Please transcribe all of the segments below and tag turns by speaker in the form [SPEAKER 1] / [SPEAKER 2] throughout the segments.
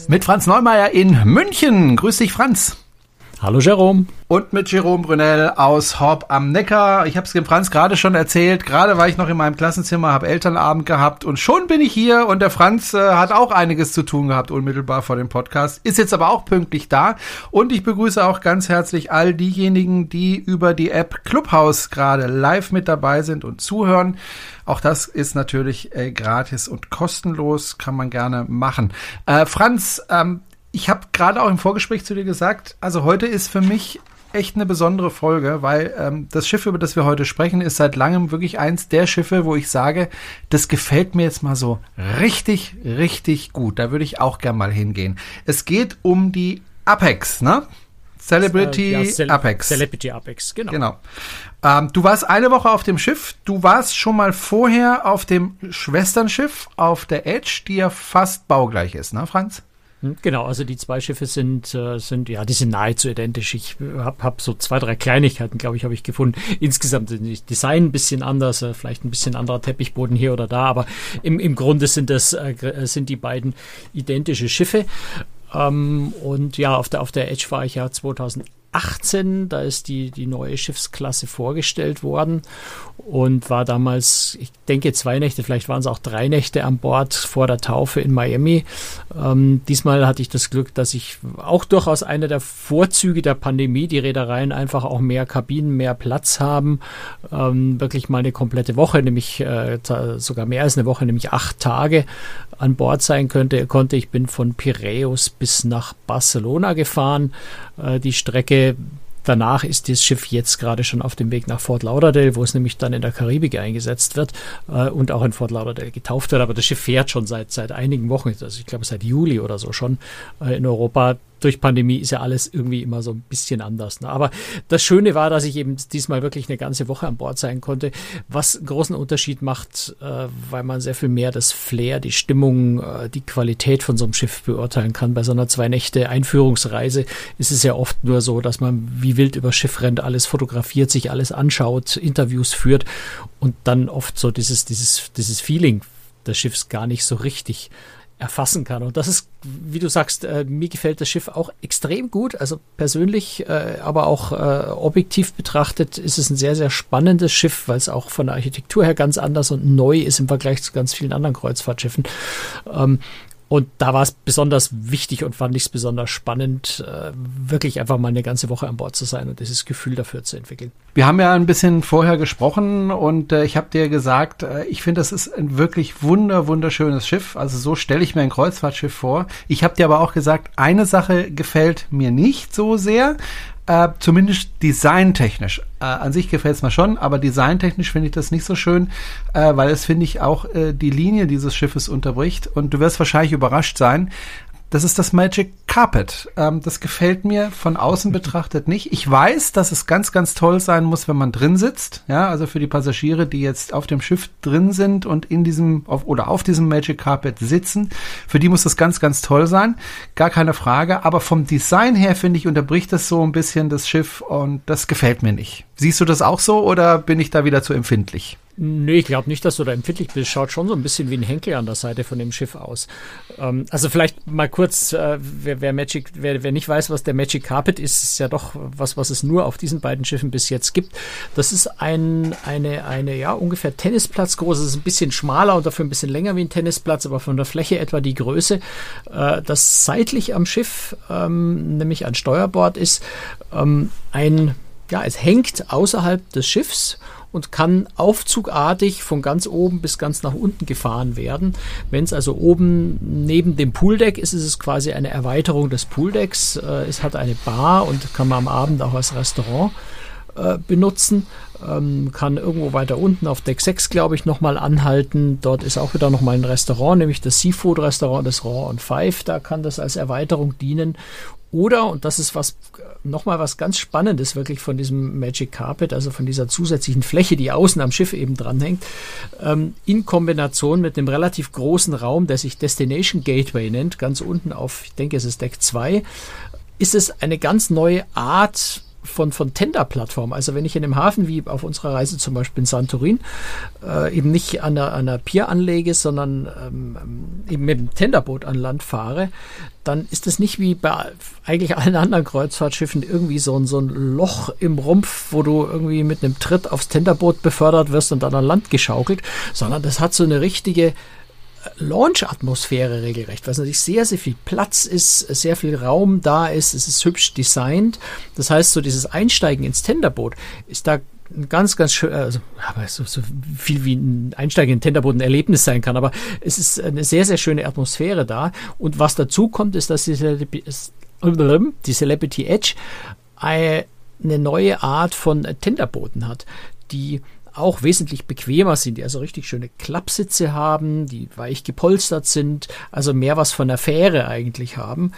[SPEAKER 1] Podcast.
[SPEAKER 2] Mit Franz Neumeier in München. Grüß dich, Franz.
[SPEAKER 3] Hallo Jerome.
[SPEAKER 2] Und mit Jerome Brunel aus Horb am Neckar. Ich habe es dem Franz gerade schon erzählt. Gerade war ich noch in meinem Klassenzimmer, habe Elternabend gehabt und schon bin ich hier. Und der Franz äh, hat auch einiges zu tun gehabt, unmittelbar vor dem Podcast. Ist jetzt aber auch pünktlich da. Und ich begrüße auch ganz herzlich all diejenigen, die über die App Clubhouse gerade live mit dabei sind und zuhören. Auch das ist natürlich äh, gratis und kostenlos, kann man gerne machen. Äh, Franz, ähm, ich habe gerade auch im Vorgespräch zu dir gesagt, also heute ist für mich echt eine besondere Folge, weil ähm, das Schiff, über das wir heute sprechen, ist seit langem wirklich eins der Schiffe, wo ich sage, das gefällt mir jetzt mal so richtig, richtig gut. Da würde ich auch gern mal hingehen. Es geht um die Apex, ne? Celebrity
[SPEAKER 3] äh, ja, Cele
[SPEAKER 2] Apex.
[SPEAKER 3] Celebrity Apex, genau.
[SPEAKER 2] Genau. Ähm, du warst eine Woche auf dem Schiff. Du warst schon mal vorher auf dem Schwesternschiff auf der Edge, die ja fast baugleich ist, ne, Franz?
[SPEAKER 3] Hm, genau, also die zwei Schiffe sind, äh, sind ja, die sind nahezu identisch. Ich habe hab so zwei, drei Kleinigkeiten, glaube ich, habe ich gefunden. Insgesamt sind die Design ein bisschen anders, äh, vielleicht ein bisschen anderer Teppichboden hier oder da, aber im, im Grunde sind das äh, sind die beiden identische Schiffe. Ähm, und ja, auf der, auf der Edge war ich ja 2018, da ist die, die neue Schiffsklasse vorgestellt worden und war damals, ich denke, zwei Nächte, vielleicht waren es auch drei Nächte an Bord vor der Taufe in Miami. Ähm, diesmal hatte ich das Glück, dass ich auch durchaus einer der Vorzüge der Pandemie, die Reedereien einfach auch mehr Kabinen, mehr Platz haben, ähm, wirklich mal eine komplette Woche, nämlich äh, sogar mehr als eine Woche, nämlich acht Tage an Bord sein könnte, konnte. Ich bin von Piräus bis nach Barcelona gefahren. Äh, die Strecke Danach ist das Schiff jetzt gerade schon auf dem Weg nach Fort Lauderdale, wo es nämlich dann in der Karibik eingesetzt wird äh, und auch in Fort Lauderdale getauft wird. Aber das Schiff fährt schon seit, seit einigen Wochen, also ich glaube seit Juli oder so schon äh, in Europa durch Pandemie ist ja alles irgendwie immer so ein bisschen anders. Ne? Aber das Schöne war, dass ich eben diesmal wirklich eine ganze Woche an Bord sein konnte, was großen Unterschied macht, äh, weil man sehr viel mehr das Flair, die Stimmung, äh, die Qualität von so einem Schiff beurteilen kann. Bei so einer zwei Nächte Einführungsreise ist es ja oft nur so, dass man wie wild über Schiff rennt, alles fotografiert, sich alles anschaut, Interviews führt und dann oft so dieses, dieses, dieses Feeling des Schiffs gar nicht so richtig erfassen kann. Und das ist, wie du sagst, äh, mir gefällt das Schiff auch extrem gut. Also persönlich, äh, aber auch äh, objektiv betrachtet ist es ein sehr, sehr spannendes Schiff, weil es auch von der Architektur her ganz anders und neu ist im Vergleich zu ganz vielen anderen Kreuzfahrtschiffen. Ähm, und da war es besonders wichtig und fand ich es besonders spannend, äh, wirklich einfach mal eine ganze Woche an Bord zu sein und dieses Gefühl dafür zu entwickeln.
[SPEAKER 2] Wir haben ja ein bisschen vorher gesprochen und äh, ich habe dir gesagt, äh, ich finde, das ist ein wirklich wunder, wunderschönes Schiff. Also so stelle ich mir ein Kreuzfahrtschiff vor. Ich habe dir aber auch gesagt, eine Sache gefällt mir nicht so sehr. Äh, zumindest designtechnisch. Äh, an sich gefällt es mir schon, aber designtechnisch finde ich das nicht so schön, äh, weil es, finde ich, auch äh, die Linie dieses Schiffes unterbricht. Und du wirst wahrscheinlich überrascht sein. Das ist das Magic Carpet. Ähm, das gefällt mir von außen betrachtet nicht. Ich weiß, dass es ganz, ganz toll sein muss, wenn man drin sitzt. Ja, also für die Passagiere, die jetzt auf dem Schiff drin sind und in diesem auf, oder auf diesem Magic Carpet sitzen, für die muss das ganz, ganz toll sein. Gar keine Frage. Aber vom Design her finde ich unterbricht das so ein bisschen das Schiff und das gefällt mir nicht. Siehst du das auch so oder bin ich da wieder zu empfindlich?
[SPEAKER 3] Nee, ich glaube nicht, dass du da empfindlich bist. Schaut schon so ein bisschen wie ein Henkel an der Seite von dem Schiff aus. Ähm, also vielleicht mal kurz, äh, wer, wer Magic, wer, wer nicht weiß, was der Magic Carpet ist, ist ja doch was, was es nur auf diesen beiden Schiffen bis jetzt gibt. Das ist ein, eine, eine, ja, ungefähr Tennisplatz groß. Es ist ein bisschen schmaler und dafür ein bisschen länger wie ein Tennisplatz, aber von der Fläche etwa die Größe. Äh, das seitlich am Schiff, ähm, nämlich an Steuerbord ist, ähm, ein, ja, es hängt außerhalb des Schiffs und kann aufzugartig von ganz oben bis ganz nach unten gefahren werden. Wenn es also oben neben dem Pooldeck ist, ist es quasi eine Erweiterung des Pooldecks. Äh, es hat eine Bar und kann man am Abend auch als Restaurant äh, benutzen. Ähm, kann irgendwo weiter unten auf Deck 6, glaube ich, nochmal anhalten. Dort ist auch wieder nochmal ein Restaurant, nämlich das Seafood-Restaurant des Raw und Five. Da kann das als Erweiterung dienen. Oder, und das ist was, nochmal was ganz Spannendes wirklich von diesem Magic Carpet, also von dieser zusätzlichen Fläche, die außen am Schiff eben dranhängt, ähm, in Kombination mit einem relativ großen Raum, der sich Destination Gateway nennt, ganz unten auf, ich denke, es ist Deck 2, ist es eine ganz neue Art von, von Tender-Plattformen. Also wenn ich in einem Hafen wie auf unserer Reise zum Beispiel in Santorin äh, eben nicht an einer, einer Pier anlege, sondern ähm, eben mit dem Tenderboot an Land fahre, dann ist es nicht wie bei eigentlich allen anderen Kreuzfahrtschiffen irgendwie so ein, so ein Loch im Rumpf, wo du irgendwie mit einem Tritt aufs Tenderboot befördert wirst und dann an Land geschaukelt, sondern das hat so eine richtige Launch-Atmosphäre regelrecht, weil es natürlich sehr, sehr viel Platz ist, sehr viel Raum da ist, es ist hübsch designt. Das heißt, so dieses Einsteigen ins Tenderboot ist da ganz, ganz schön, also aber so, so viel wie ein Einsteigen in Tenderboot ein Erlebnis sein kann, aber es ist eine sehr, sehr schöne Atmosphäre da. Und was dazu kommt, ist, dass die, die Celebrity Edge eine neue Art von Tenderbooten hat, die auch wesentlich bequemer sind, die also richtig schöne Klappsitze haben, die weich gepolstert sind, also mehr was von der Fähre eigentlich haben.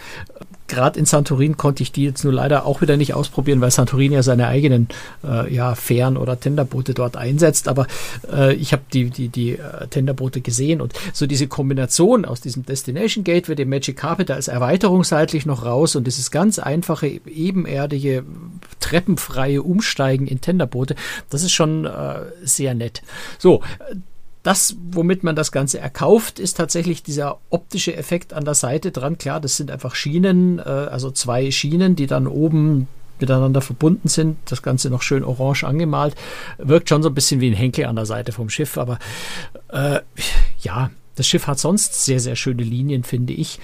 [SPEAKER 3] Gerade in Santorin konnte ich die jetzt nur leider auch wieder nicht ausprobieren, weil Santorin ja seine eigenen äh, ja, Fähren oder Tenderboote dort einsetzt. Aber äh, ich habe die, die, die äh, Tenderboote gesehen und so diese Kombination aus diesem Destination Gateway, dem Magic Carpet, da ist Erweiterung seitlich noch raus und dieses ganz einfache, ebenerdige, treppenfreie Umsteigen in Tenderboote, das ist schon äh, sehr nett. So, das, womit man das Ganze erkauft, ist tatsächlich dieser optische Effekt an der Seite dran. Klar, das sind einfach Schienen, äh, also zwei Schienen, die dann oben miteinander verbunden sind. Das Ganze noch schön orange angemalt. Wirkt schon so ein bisschen wie ein Henkel an der Seite vom Schiff, aber äh, ja, das Schiff hat sonst sehr, sehr schöne Linien, finde ich.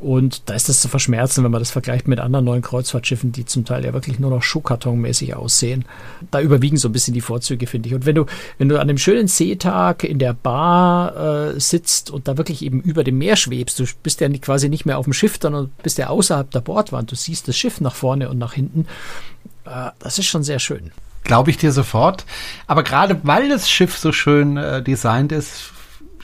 [SPEAKER 3] Und da ist das zu verschmerzen, wenn man das vergleicht mit anderen neuen Kreuzfahrtschiffen, die zum Teil ja wirklich nur noch Schuhkartonmäßig aussehen. Da überwiegen so ein bisschen die Vorzüge, finde ich. Und wenn du, wenn du an einem schönen Seetag in der Bar äh, sitzt und da wirklich eben über dem Meer schwebst, du bist ja quasi nicht mehr auf dem Schiff, sondern bist ja außerhalb der Bordwand. Du siehst das Schiff nach vorne und nach hinten. Äh, das ist schon sehr schön.
[SPEAKER 2] Glaube ich dir sofort. Aber gerade weil das Schiff so schön äh, designt ist,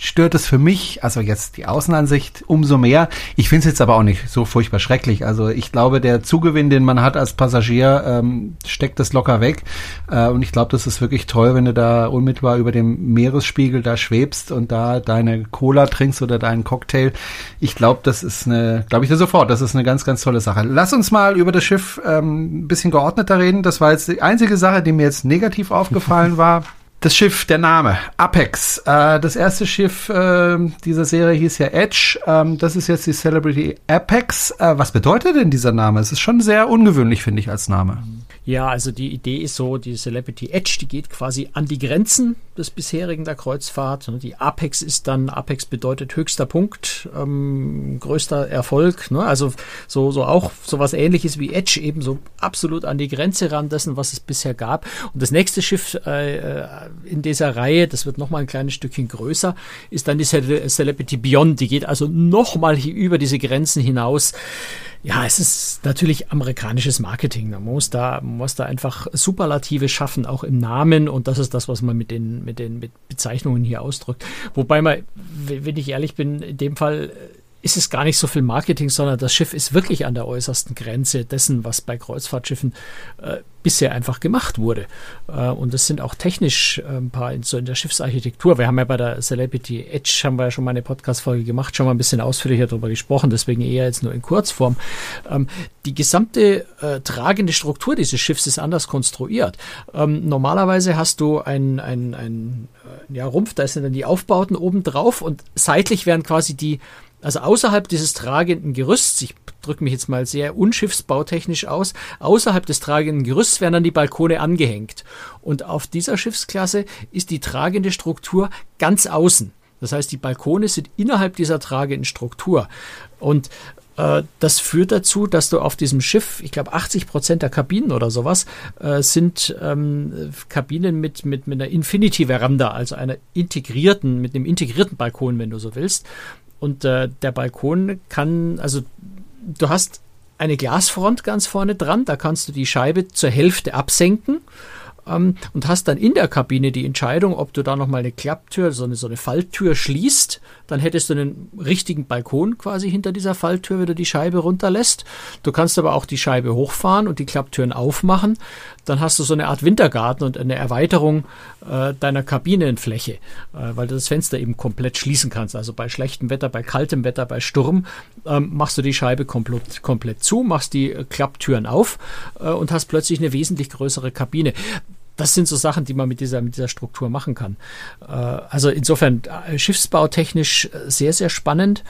[SPEAKER 2] stört es für mich, also jetzt die Außenansicht, umso mehr. Ich finde es jetzt aber auch nicht so furchtbar schrecklich. Also ich glaube, der Zugewinn, den man hat als Passagier, ähm, steckt das locker weg. Äh, und ich glaube, das ist wirklich toll, wenn du da unmittelbar über dem Meeresspiegel da schwebst und da deine Cola trinkst oder deinen Cocktail. Ich glaube, das ist eine, glaube ich dir sofort, das ist eine ganz, ganz tolle Sache. Lass uns mal über das Schiff ähm, ein bisschen geordneter reden. Das war jetzt die einzige Sache, die mir jetzt negativ aufgefallen war. Das Schiff, der Name, Apex. Äh, das erste Schiff äh, dieser Serie hieß ja Edge. Ähm, das ist jetzt die Celebrity Apex. Äh, was bedeutet denn dieser Name? Es ist schon sehr ungewöhnlich, finde ich, als Name.
[SPEAKER 3] Ja, also die Idee ist so, die Celebrity Edge, die geht quasi an die Grenzen des bisherigen der Kreuzfahrt. Die Apex ist dann, Apex bedeutet höchster Punkt, ähm, größter Erfolg. Ne? Also so, so auch sowas ähnliches wie Edge, eben so absolut an die Grenze ran dessen, was es bisher gab. Und das nächste Schiff äh, in dieser Reihe, das wird nochmal ein kleines Stückchen größer, ist dann die Celebrity Beyond. Die geht also nochmal über diese Grenzen hinaus. Ja, es ist natürlich amerikanisches Marketing. Man muss da, man muss da einfach Superlative schaffen, auch im Namen. Und das ist das, was man mit den, mit den mit Bezeichnungen hier ausdrückt. Wobei man, wenn ich ehrlich bin, in dem Fall ist es gar nicht so viel Marketing, sondern das Schiff ist wirklich an der äußersten Grenze dessen, was bei Kreuzfahrtschiffen äh, bisher einfach gemacht wurde. Äh, und das sind auch technisch äh, ein paar in, so in der Schiffsarchitektur. Wir haben ja bei der Celebrity Edge haben wir ja schon mal eine Podcast-Folge gemacht, schon mal ein bisschen ausführlicher darüber gesprochen, deswegen eher jetzt nur in Kurzform. Ähm, die gesamte äh, tragende Struktur dieses Schiffs ist anders konstruiert. Ähm, normalerweise hast du ein, ein, ein äh, ja, Rumpf, da sind dann die Aufbauten oben drauf und seitlich werden quasi die also außerhalb dieses tragenden Gerüsts, ich drücke mich jetzt mal sehr unschiffsbautechnisch aus, außerhalb des tragenden Gerüsts werden dann die Balkone angehängt. Und auf dieser Schiffsklasse ist die tragende Struktur ganz außen. Das heißt, die Balkone sind innerhalb dieser tragenden Struktur. Und äh, das führt dazu, dass du auf diesem Schiff, ich glaube 80 Prozent der Kabinen oder sowas, äh, sind ähm, Kabinen mit, mit, mit einer Infinity-Veranda, also einer integrierten, mit einem integrierten Balkon, wenn du so willst. Und äh, der Balkon kann, also du hast eine Glasfront ganz vorne dran, da kannst du die Scheibe zur Hälfte absenken ähm, und hast dann in der Kabine die Entscheidung, ob du da nochmal eine Klapptür, so eine, so eine Falltür schließt. Dann hättest du einen richtigen Balkon quasi hinter dieser Falltür, wenn du die Scheibe runterlässt. Du kannst aber auch die Scheibe hochfahren und die Klapptüren aufmachen. Dann hast du so eine Art Wintergarten und eine Erweiterung äh, deiner Kabinenfläche, äh, weil du das Fenster eben komplett schließen kannst. Also bei schlechtem Wetter, bei kaltem Wetter, bei Sturm ähm, machst du die Scheibe komplett, komplett zu, machst die Klapptüren auf äh, und hast plötzlich eine wesentlich größere Kabine das sind so Sachen, die man mit dieser, mit dieser Struktur machen kann. Äh, also insofern äh, schiffsbautechnisch äh, sehr, sehr spannend.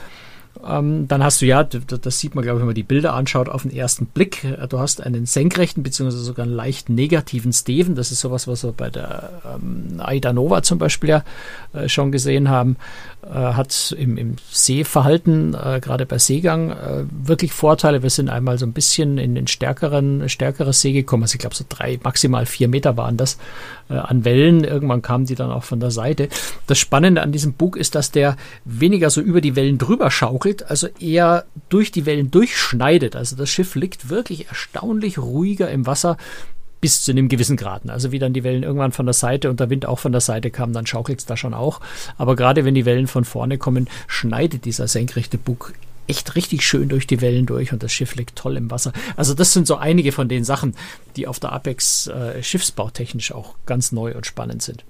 [SPEAKER 3] Ähm, dann hast du ja, das sieht man, glaube ich, wenn man die Bilder anschaut, auf den ersten Blick. Du hast einen senkrechten beziehungsweise sogar einen leicht negativen Steven. Das ist sowas, was wir bei der ähm, Aida Nova zum Beispiel ja äh, schon gesehen haben. Äh, hat im, im Seeverhalten, äh, gerade bei Seegang, äh, wirklich Vorteile. Wir sind einmal so ein bisschen in den stärkeren, stärkeres See gekommen. Also ich glaube, so drei, maximal vier Meter waren das äh, an Wellen. Irgendwann kamen die dann auch von der Seite. Das Spannende an diesem Bug ist, dass der weniger so über die Wellen drüber schaukelt, also eher durch die Wellen durchschneidet. Also das Schiff liegt wirklich erstaunlich ruhiger im Wasser bis zu einem gewissen Grad. Also wie dann die Wellen irgendwann von der Seite und der Wind auch von der Seite kam, dann schaukelt es da schon auch. Aber gerade wenn die Wellen von vorne kommen, schneidet dieser senkrechte Bug echt richtig schön durch die Wellen durch und das Schiff liegt toll im Wasser. Also das sind so einige von den Sachen, die auf der Apex äh, schiffsbautechnisch auch ganz neu und spannend sind.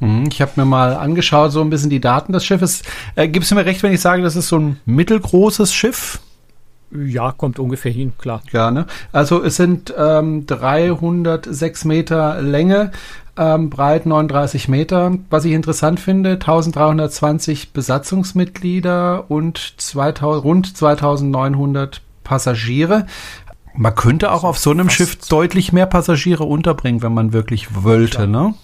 [SPEAKER 2] Mhm, ich habe mir mal angeschaut, so ein bisschen die Daten des Schiffes. Äh, Gibst du mir recht, wenn ich sage, das ist so ein mittelgroßes Schiff?
[SPEAKER 3] Ja, kommt ungefähr hin, klar.
[SPEAKER 2] Ja, ne? Also es sind ähm, 306 Meter Länge, ähm, breit 39 Meter. Was ich interessant finde, 1320 Besatzungsmitglieder und 2000, rund 2900 Passagiere. Man könnte auch auf so einem Schiff deutlich mehr Passagiere unterbringen, wenn man wirklich wollte, ne?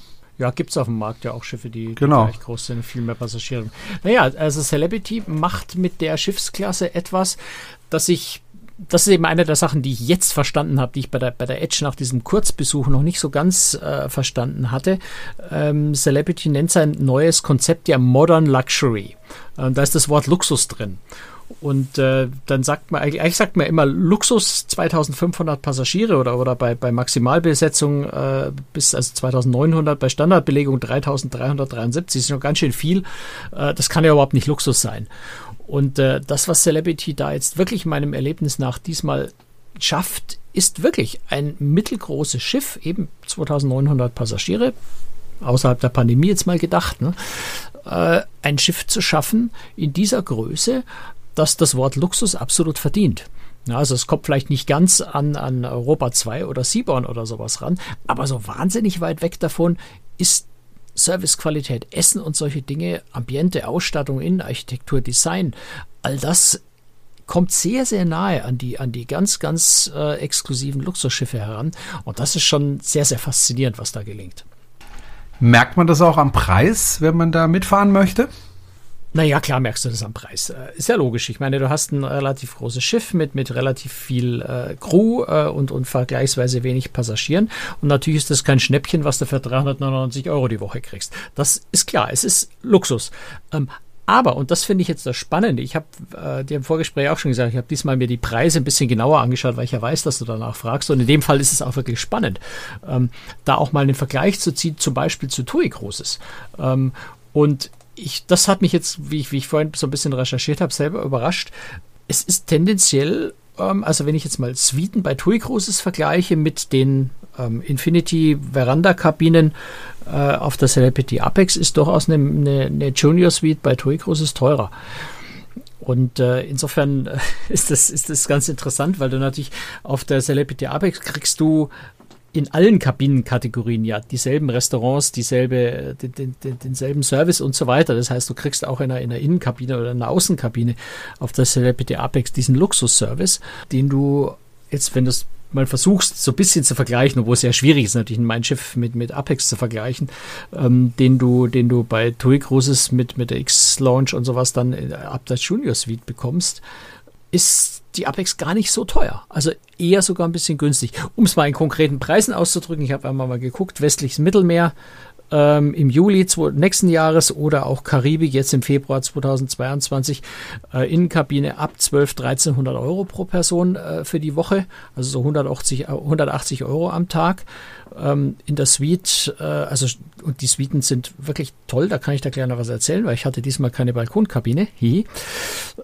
[SPEAKER 3] Ja, gibt es auf dem Markt ja auch Schiffe, die,
[SPEAKER 2] genau.
[SPEAKER 3] gleich groß sind, viel mehr Passagiere. Naja, also Celebrity macht mit der Schiffsklasse etwas, das ich das ist eben eine der Sachen, die ich jetzt verstanden habe, die ich bei der, bei der Edge nach diesem Kurzbesuch noch nicht so ganz äh, verstanden hatte. Ähm, Celebrity nennt sein neues Konzept ja Modern Luxury. Äh, da ist das Wort Luxus drin. Und äh, dann sagt man, eigentlich sagt man immer Luxus 2500 Passagiere oder, oder bei, bei Maximalbesetzung äh, bis also 2900, bei Standardbelegung 3373, ist noch ganz schön viel. Äh, das kann ja überhaupt nicht Luxus sein. Und äh, das, was Celebrity da jetzt wirklich meinem Erlebnis nach diesmal schafft, ist wirklich ein mittelgroßes Schiff, eben 2900 Passagiere, außerhalb der Pandemie jetzt mal gedacht, ne? äh, ein Schiff zu schaffen in dieser Größe, das das Wort Luxus absolut verdient. Ja, also es kommt vielleicht nicht ganz an, an Europa 2 oder Seaborn oder sowas ran, aber so wahnsinnig weit weg davon ist Servicequalität, Essen und solche Dinge, Ambiente, Ausstattung, Innenarchitektur, Design, all das kommt sehr, sehr nahe an die, an die ganz, ganz äh, exklusiven Luxusschiffe heran. Und das ist schon sehr, sehr faszinierend, was da gelingt.
[SPEAKER 2] Merkt man das auch am Preis, wenn man da mitfahren möchte?
[SPEAKER 3] Naja, klar merkst du das am Preis. Äh, ist ja logisch. Ich meine, du hast ein relativ großes Schiff mit, mit relativ viel äh, Crew äh, und, und vergleichsweise wenig Passagieren. Und natürlich ist das kein Schnäppchen, was du für 399 Euro die Woche kriegst. Das ist klar. Es ist Luxus. Ähm, aber, und das finde ich jetzt das Spannende, ich habe äh, dir im Vorgespräch auch schon gesagt, ich habe diesmal mir die Preise ein bisschen genauer angeschaut, weil ich ja weiß, dass du danach fragst. Und in dem Fall ist es auch wirklich spannend, ähm, da auch mal einen Vergleich zu ziehen, zum Beispiel zu TUI Großes. Ähm, und ich, das hat mich jetzt, wie ich, wie ich vorhin so ein bisschen recherchiert habe, selber überrascht. Es ist tendenziell, ähm, also wenn ich jetzt mal Suiten bei TUI Cruises vergleiche mit den ähm, Infinity Veranda Kabinen äh, auf der Celebrity Apex, ist durchaus eine, eine, eine Junior Suite bei TUI Cruises teurer. Und äh, insofern ist, das, ist das ganz interessant, weil du natürlich auf der Celebrity Apex kriegst du in allen Kabinenkategorien ja dieselben Restaurants, dieselbe, den, den, denselben Service und so weiter. Das heißt, du kriegst auch in einer, in einer Innenkabine oder in einer Außenkabine auf der Celebrity Apex diesen Luxusservice, den du jetzt, wenn du es mal versuchst, so ein bisschen zu vergleichen, obwohl es ja schwierig ist, natürlich mein Schiff mit, mit Apex zu vergleichen, ähm, den du, den du bei TUI Cruises mit, mit der X-Launch und sowas dann ab der Junior Suite bekommst, ist die Apex gar nicht so teuer. Also eher sogar ein bisschen günstig. Um es mal in konkreten Preisen auszudrücken, ich habe einmal mal geguckt, westliches Mittelmeer, ähm, im Juli nächsten Jahres oder auch Karibik jetzt im Februar 2022 äh, Innenkabine ab 12, 1300 Euro pro Person äh, für die Woche, also so 180, 180 Euro am Tag ähm, in der Suite, äh, also und die Suiten sind wirklich toll, da kann ich da gleich noch was erzählen, weil ich hatte diesmal keine Balkonkabine. Hi.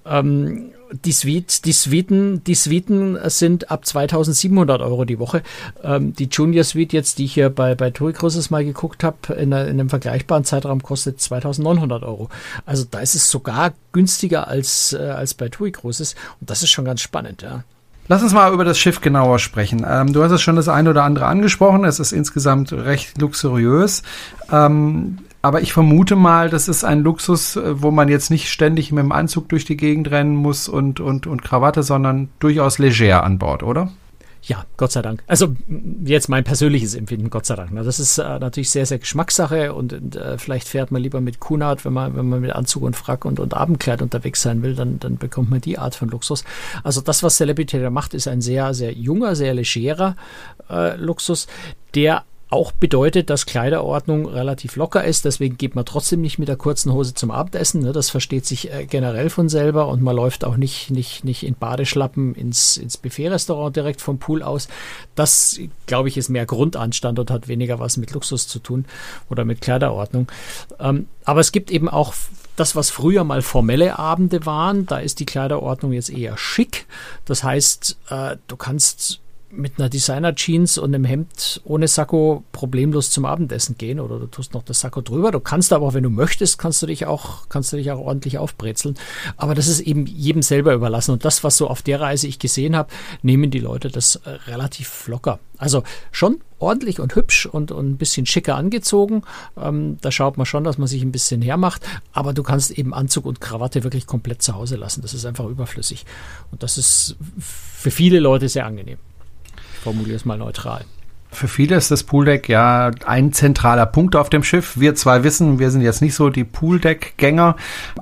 [SPEAKER 3] Ähm, die, Suite, die, Suiten, die Suiten sind ab 2700 Euro die Woche. Ähm, die Junior Suite jetzt, die ich hier bei, bei TUI Cruises mal geguckt habe, in, in, einem vergleichbaren Zeitraum kostet 2900 Euro. Also da ist es sogar günstiger als, äh, als bei TUI Cruises und das ist schon ganz spannend, ja.
[SPEAKER 2] Lass uns mal über das Schiff genauer sprechen. Ähm, du hast es schon das eine oder andere angesprochen. Es ist insgesamt recht luxuriös. Ähm, aber ich vermute mal, das ist ein Luxus, äh, wo man jetzt nicht ständig mit dem Anzug durch die Gegend rennen muss und, und, und Krawatte, sondern durchaus leger an Bord, oder?
[SPEAKER 3] Ja, Gott sei Dank. Also jetzt mein persönliches Empfinden, Gott sei Dank. Das ist äh, natürlich sehr, sehr Geschmackssache und, äh, vielleicht fährt man lieber mit Kunart, wenn man, wenn man mit Anzug und Frack und, und Abendkleid unterwegs sein will, dann, dann bekommt man die Art von Luxus. Also das, was Celebrity da macht, ist ein sehr, sehr junger, sehr legerer äh, Luxus, der auch bedeutet, dass Kleiderordnung relativ locker ist. Deswegen geht man trotzdem nicht mit der kurzen Hose zum Abendessen. Ne? Das versteht sich äh, generell von selber und man läuft auch nicht, nicht, nicht in Badeschlappen ins, ins Buffet-Restaurant direkt vom Pool aus. Das, glaube ich, ist mehr Grundanstand und hat weniger was mit Luxus zu tun oder mit Kleiderordnung. Ähm, aber es gibt eben auch das, was früher mal formelle Abende waren, da ist die Kleiderordnung jetzt eher schick. Das heißt, äh, du kannst mit einer Designer-Jeans und einem Hemd ohne Sakko problemlos zum Abendessen gehen oder du tust noch das Sakko drüber. Du kannst aber, wenn du möchtest, kannst du dich auch, kannst du dich auch ordentlich aufbrezeln. Aber das ist eben jedem selber überlassen. Und das, was so auf der Reise ich gesehen habe, nehmen die Leute das äh, relativ locker. Also schon ordentlich und hübsch und, und ein bisschen schicker angezogen. Ähm, da schaut man schon, dass man sich ein bisschen hermacht. Aber du kannst eben Anzug und Krawatte wirklich komplett zu Hause lassen. Das ist einfach überflüssig. Und das ist für viele Leute sehr angenehm formuliere es mal neutral.
[SPEAKER 2] Für viele ist das Pooldeck ja ein zentraler Punkt auf dem Schiff. Wir zwei wissen, wir sind jetzt nicht so die Pooldeck-Gänger.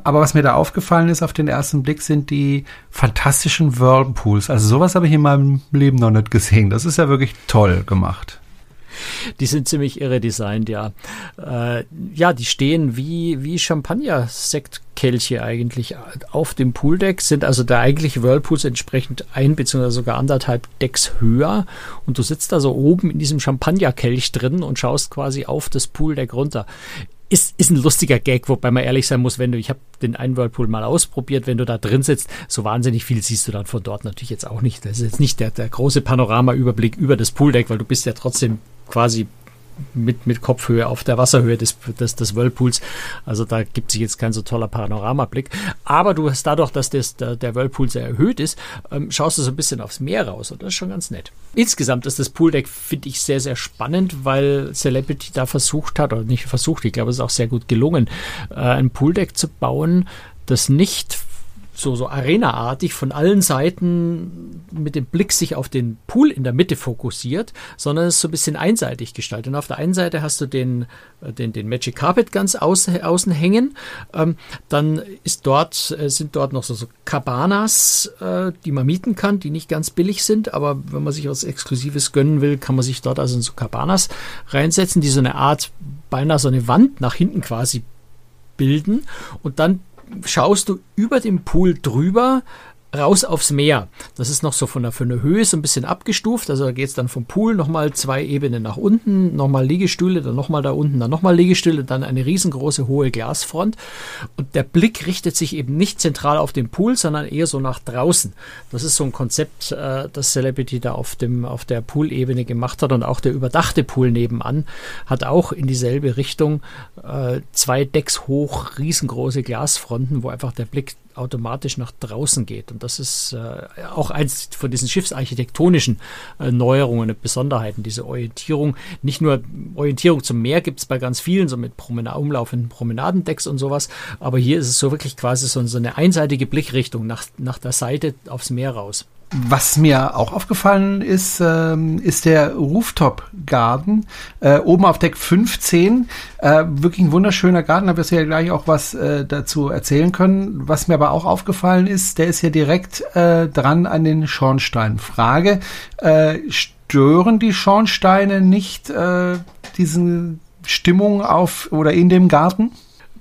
[SPEAKER 2] Aber was mir da aufgefallen ist auf den ersten Blick, sind die fantastischen Whirlpools. Also sowas habe ich in meinem Leben noch nicht gesehen. Das ist ja wirklich toll gemacht.
[SPEAKER 3] Die sind ziemlich irre designt, ja. Äh, ja, die stehen wie, wie Champagner-Sektkelche eigentlich auf dem Pooldeck, sind also der eigentliche Whirlpools entsprechend ein bzw. sogar anderthalb Decks höher und du sitzt da so oben in diesem Champagnerkelch drin und schaust quasi auf das Pooldeck runter ist, ist ein lustiger Gag, wobei man ehrlich sein muss, wenn du, ich habe den einen Whirlpool mal ausprobiert, wenn du da drin sitzt, so wahnsinnig viel siehst du dann von dort natürlich jetzt auch nicht. Das ist jetzt nicht der, der große Panorama-Überblick über das Pooldeck, weil du bist ja trotzdem quasi mit, mit Kopfhöhe auf der Wasserhöhe des, des, des Whirlpools. Also da gibt sich jetzt kein so toller Panoramablick. Aber du hast dadurch, dass das, der, der Whirlpool sehr erhöht ist, ähm, schaust du so ein bisschen aufs Meer raus und das ist schon ganz nett. Insgesamt ist das Pooldeck, finde ich, sehr, sehr spannend, weil Celebrity da versucht hat, oder nicht versucht, ich glaube, es ist auch sehr gut gelungen, äh, ein Pooldeck zu bauen, das nicht so, so Arena-artig von allen Seiten mit dem Blick sich auf den Pool in der Mitte fokussiert, sondern es ist so ein bisschen einseitig gestaltet. Und auf der einen Seite hast du den, äh, den, den Magic Carpet ganz außen, außen hängen. Ähm, dann ist dort, äh, sind dort noch so, so Cabanas, äh, die man mieten kann, die nicht ganz billig sind, aber wenn man sich was Exklusives gönnen will, kann man sich dort also in so Cabanas reinsetzen, die so eine Art, beinahe so eine Wand nach hinten quasi bilden. Und dann schaust du über den Pool drüber raus aufs Meer. Das ist noch so von der, von der Höhe so ein bisschen abgestuft. Also da geht es dann vom Pool nochmal zwei Ebenen nach unten, nochmal Liegestühle, dann nochmal da unten, dann nochmal Liegestühle, dann eine riesengroße hohe Glasfront. Und der Blick richtet sich eben nicht zentral auf den Pool, sondern eher so nach draußen. Das ist so ein Konzept, äh, das Celebrity da auf, dem, auf der Poolebene gemacht hat. Und auch der überdachte Pool nebenan hat auch in dieselbe Richtung äh, zwei Decks hoch, riesengroße Glasfronten, wo einfach der Blick automatisch nach draußen geht. Und das ist äh, auch eins von diesen schiffsarchitektonischen äh, Neuerungen und Besonderheiten, diese Orientierung. Nicht nur Orientierung zum Meer gibt es bei ganz vielen, so mit Promenade, umlaufenden Promenadendecks und sowas, aber hier ist es so wirklich quasi so, so eine einseitige Blickrichtung nach, nach der Seite aufs Meer raus.
[SPEAKER 2] Was mir auch aufgefallen ist, ähm, ist der Rooftop Garden äh, oben auf Deck 15. Äh, wirklich ein wunderschöner Garten. Da wirst du ja gleich auch was äh, dazu erzählen können. Was mir aber auch aufgefallen ist, der ist ja direkt äh, dran an den Schornstein. Frage: äh, Stören die Schornsteine nicht äh, diesen Stimmung auf oder in dem Garten?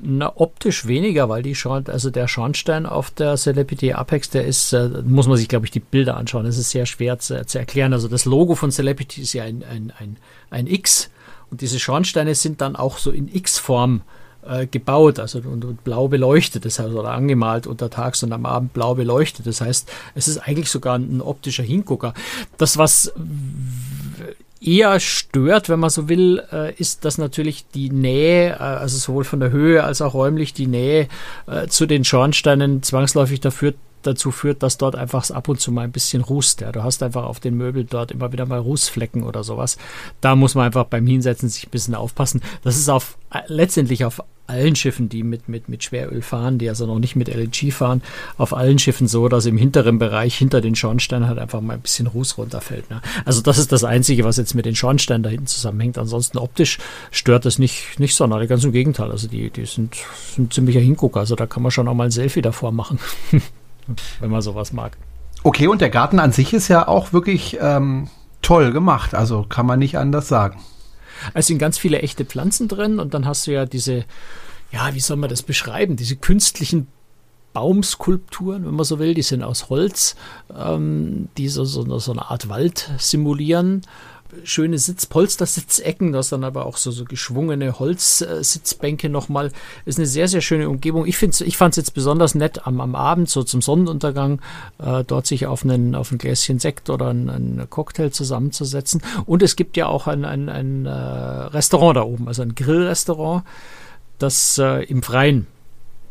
[SPEAKER 3] Na, optisch weniger, weil die Schorn, also der Schornstein auf der Celebrity Apex, der ist, äh, muss man sich, glaube ich, die Bilder anschauen. Das ist sehr schwer zu, zu, erklären. Also das Logo von Celebrity ist ja ein, ein, ein, ein X und diese Schornsteine sind dann auch so in X-Form äh, gebaut, also und, und, blau beleuchtet, das heißt, oder angemalt untertags und am Abend blau beleuchtet. Das heißt, es ist eigentlich sogar ein optischer Hingucker. Das, was eher stört, wenn man so will, äh, ist, dass natürlich die Nähe, äh, also sowohl von der Höhe als auch räumlich die Nähe äh, zu den Schornsteinen zwangsläufig dafür dazu führt, dass dort einfach ab und zu mal ein bisschen rußt. Ja. Du hast einfach auf den Möbeln dort immer wieder mal Rußflecken oder sowas. Da muss man einfach beim Hinsetzen sich ein bisschen aufpassen. Das ist auf letztendlich auf allen Schiffen, die mit, mit, mit Schweröl fahren, die also noch nicht mit LNG fahren, auf allen Schiffen so, dass im hinteren Bereich hinter den Schornsteinen halt einfach mal ein bisschen Ruß runterfällt. Ne? Also das ist das Einzige, was jetzt mit den Schornsteinen da hinten zusammenhängt. Ansonsten optisch stört das nicht, nicht sonderlich. Ganz im Gegenteil. Also die, die sind, sind ziemlicher Hingucker. Also da kann man schon auch mal ein Selfie davor machen, wenn man sowas mag.
[SPEAKER 2] Okay, und der Garten an sich ist ja auch wirklich ähm, toll gemacht. Also kann man nicht anders sagen.
[SPEAKER 3] Es sind ganz viele echte Pflanzen drin und dann hast du ja diese, ja, wie soll man das beschreiben, diese künstlichen Baumskulpturen, wenn man so will, die sind aus Holz, ähm, die so, so, so eine Art Wald simulieren schöne Sitzpolster-Sitzecken, das dann aber auch so, so geschwungene Holzsitzbänke nochmal. Ist eine sehr, sehr schöne Umgebung. Ich, ich fand es jetzt besonders nett am, am Abend, so zum Sonnenuntergang, äh, dort sich auf, einen, auf ein Gläschen Sekt oder ein, ein Cocktail zusammenzusetzen. Und es gibt ja auch ein, ein, ein äh, Restaurant da oben, also ein Grillrestaurant, das äh, im Freien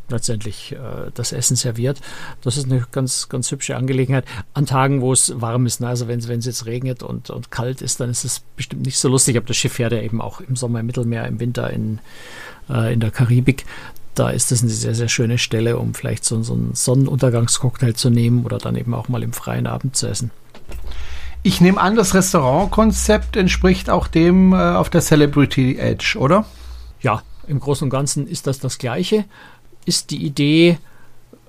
[SPEAKER 3] letztendlich äh, das Essen serviert. Das ist eine ganz, ganz hübsche Angelegenheit. An Tagen, wo es warm ist, ne? also wenn es jetzt regnet und, und kalt ist, dann ist es bestimmt nicht so lustig. Aber das Schiff fährt ja eben auch im Sommer im Mittelmeer, im Winter in, äh, in der Karibik. Da ist das eine sehr, sehr schöne Stelle, um vielleicht so, so einen Sonnenuntergangscocktail zu nehmen oder dann eben auch mal im freien Abend zu essen.
[SPEAKER 2] Ich nehme an, das Restaurantkonzept entspricht auch dem äh, auf der Celebrity Edge, oder?
[SPEAKER 3] Ja, im Großen und Ganzen ist das das Gleiche ist die Idee,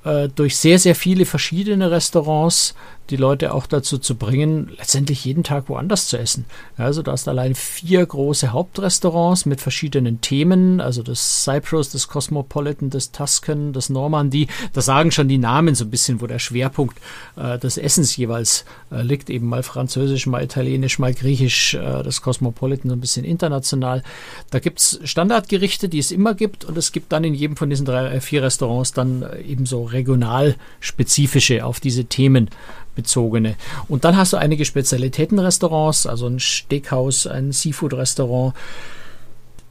[SPEAKER 3] äh, durch sehr, sehr viele verschiedene Restaurants die Leute auch dazu zu bringen, letztendlich jeden Tag woanders zu essen. Also da hast allein vier große Hauptrestaurants mit verschiedenen Themen, also das Cyprus, das Cosmopolitan, das Tuscan, das Normandy. Da sagen schon die Namen so ein bisschen, wo der Schwerpunkt äh, des Essens jeweils äh, liegt. Eben mal Französisch, mal Italienisch, mal Griechisch, äh, das Cosmopolitan so ein bisschen international. Da gibt's Standardgerichte, die es immer gibt und es gibt dann in jedem von diesen drei, äh, vier Restaurants dann äh, eben so regional spezifische auf diese Themen bezogene. Und dann hast du einige Spezialitätenrestaurants, also ein Steakhouse, ein Seafood-Restaurant,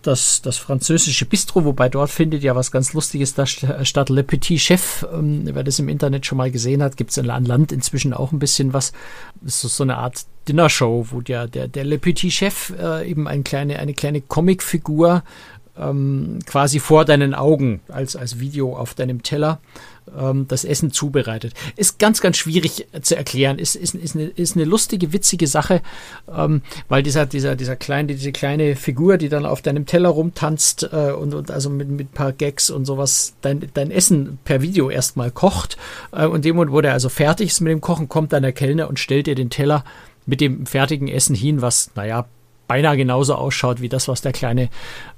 [SPEAKER 3] das, das französische Bistro, wobei dort findet ja was ganz Lustiges da statt. Le Petit Chef, ähm, wer das im Internet schon mal gesehen hat, gibt es an Land inzwischen auch ein bisschen was. Das ist so eine Art Dinnershow, wo der, der, der Le Petit Chef äh, eben eine kleine, eine kleine Comicfigur ähm, quasi vor deinen Augen als, als Video auf deinem Teller ähm, das Essen zubereitet. Ist ganz, ganz schwierig zu erklären. Ist, ist, ist, eine, ist eine lustige, witzige Sache, ähm, weil dieser, dieser, dieser kleine, diese kleine Figur, die dann auf deinem Teller rumtanzt äh, und, und also mit, mit ein paar Gags und sowas dein, dein Essen per Video erstmal kocht. Äh, und dem Moment, wo der also fertig ist mit dem Kochen, kommt dann der Kellner und stellt dir den Teller mit dem fertigen Essen hin, was, naja, beinahe genauso ausschaut wie das, was der kleine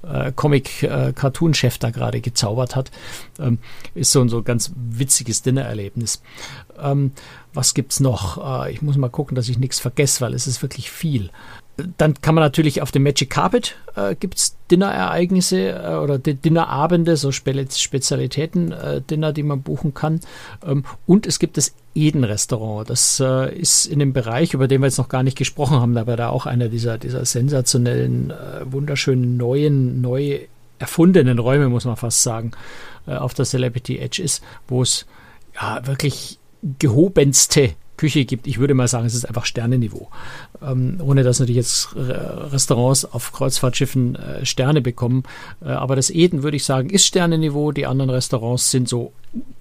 [SPEAKER 3] äh, Comic-Cartoon-Chef äh, da gerade gezaubert hat. Ähm, ist so ein so ganz witziges Dinnererlebnis. Ähm, was gibt's noch? Äh, ich muss mal gucken, dass ich nichts vergesse, weil es ist wirklich viel. Dann kann man natürlich auf dem Magic Carpet äh, gibt es Dinnerereignisse äh, oder Dinnerabende, so Spe Spezialitäten-Dinner, äh, die man buchen kann. Ähm, und es gibt das Eden-Restaurant. Das äh, ist in dem Bereich, über den wir jetzt noch gar nicht gesprochen haben, aber da auch einer dieser, dieser sensationellen, äh, wunderschönen, neuen, neu erfundenen Räume, muss man fast sagen, äh, auf der Celebrity Edge ist, wo es ja wirklich gehobenste Küche gibt. Ich würde mal sagen, es ist einfach Sternenniveau. Ähm, ohne dass natürlich jetzt Restaurants auf Kreuzfahrtschiffen äh, Sterne bekommen. Äh, aber das Eden, würde ich sagen, ist Sternenniveau. Die anderen Restaurants sind so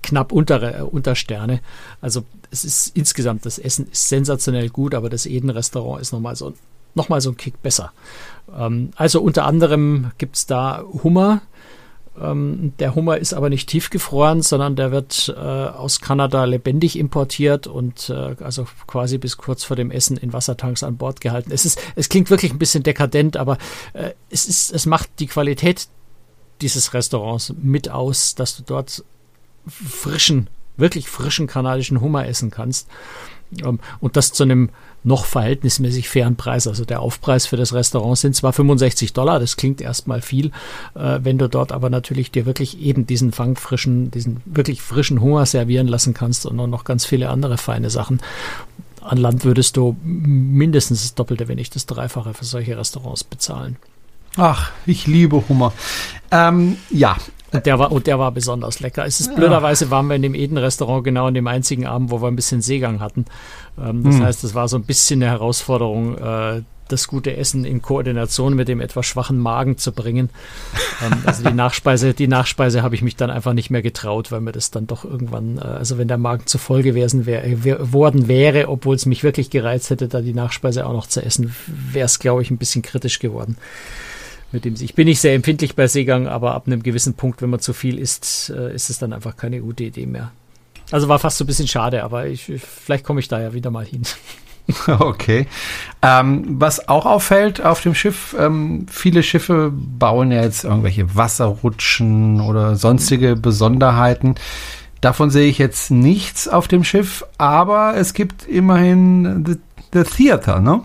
[SPEAKER 3] knapp unter, äh, unter Sterne. Also es ist insgesamt, das Essen ist sensationell gut, aber das Eden-Restaurant ist nochmal so, noch so ein Kick besser. Ähm, also unter anderem gibt es da Hummer Ähm, der Hummer ist aber nicht tiefgefroren, sondern der wird äh, aus Kanada lebendig importiert und äh, also quasi bis kurz vor dem Essen in Wassertanks an Bord gehalten. Es ist, es klingt wirklich ein bisschen dekadent, aber äh, es ist, es macht die Qualität dieses Restaurants mit aus, dass du dort frischen, wirklich frischen kanadischen Hummer essen kannst. Ähm, und das zu einem noch verhältnismäßig fairen Preis. Also der Aufpreis für das Restaurant sind zwar 65 Dollar, das klingt erstmal viel, äh, wenn du dort aber natürlich dir wirklich eben diesen fangfrischen, diesen wirklich frischen Hunger servieren lassen kannst und noch ganz viele andere feine Sachen. An Land würdest du mindestens das Doppelte, wenn nicht das Dreifache für solche Restaurants bezahlen.
[SPEAKER 2] Ach, ich liebe Hummer. Ähm, ja,
[SPEAKER 3] und der war, und der war besonders lecker. Es ist ja. blöderweise waren wir in dem Eden-Restaurant genau in dem einzigen Abend, wo wir ein bisschen Seegang hatten. Ähm, das hm. heißt, es war so ein bisschen eine Herausforderung, äh, das gute Essen in Koordination mit dem etwas schwachen Magen zu bringen. Ähm, also die Nachspeise, die Nachspeise habe ich mich dann einfach nicht mehr getraut, weil mir das dann doch irgendwann, äh, also wenn der Magen zu voll gewesen wär, wär, worden wäre, obwohl es mich wirklich gereizt hätte, da die Nachspeise auch noch zu essen, wäre es, glaube ich, ein bisschen kritisch geworden mit dem ich bin nicht sehr empfindlich bei Seegang, aber ab einem gewissen Punkt, wenn man zu viel isst, äh, ist es dann einfach keine gute Idee mehr. Also war fast so ein bisschen schade, aber ich, vielleicht komme ich da ja wieder mal hin.
[SPEAKER 2] Okay. Ähm, was auch auffällt auf dem Schiff, ähm, viele Schiffe bauen ja jetzt irgendwelche Wasserrutschen oder sonstige Besonderheiten. Davon sehe ich jetzt nichts auf dem Schiff, aber es gibt immerhin The, the Theater, ne?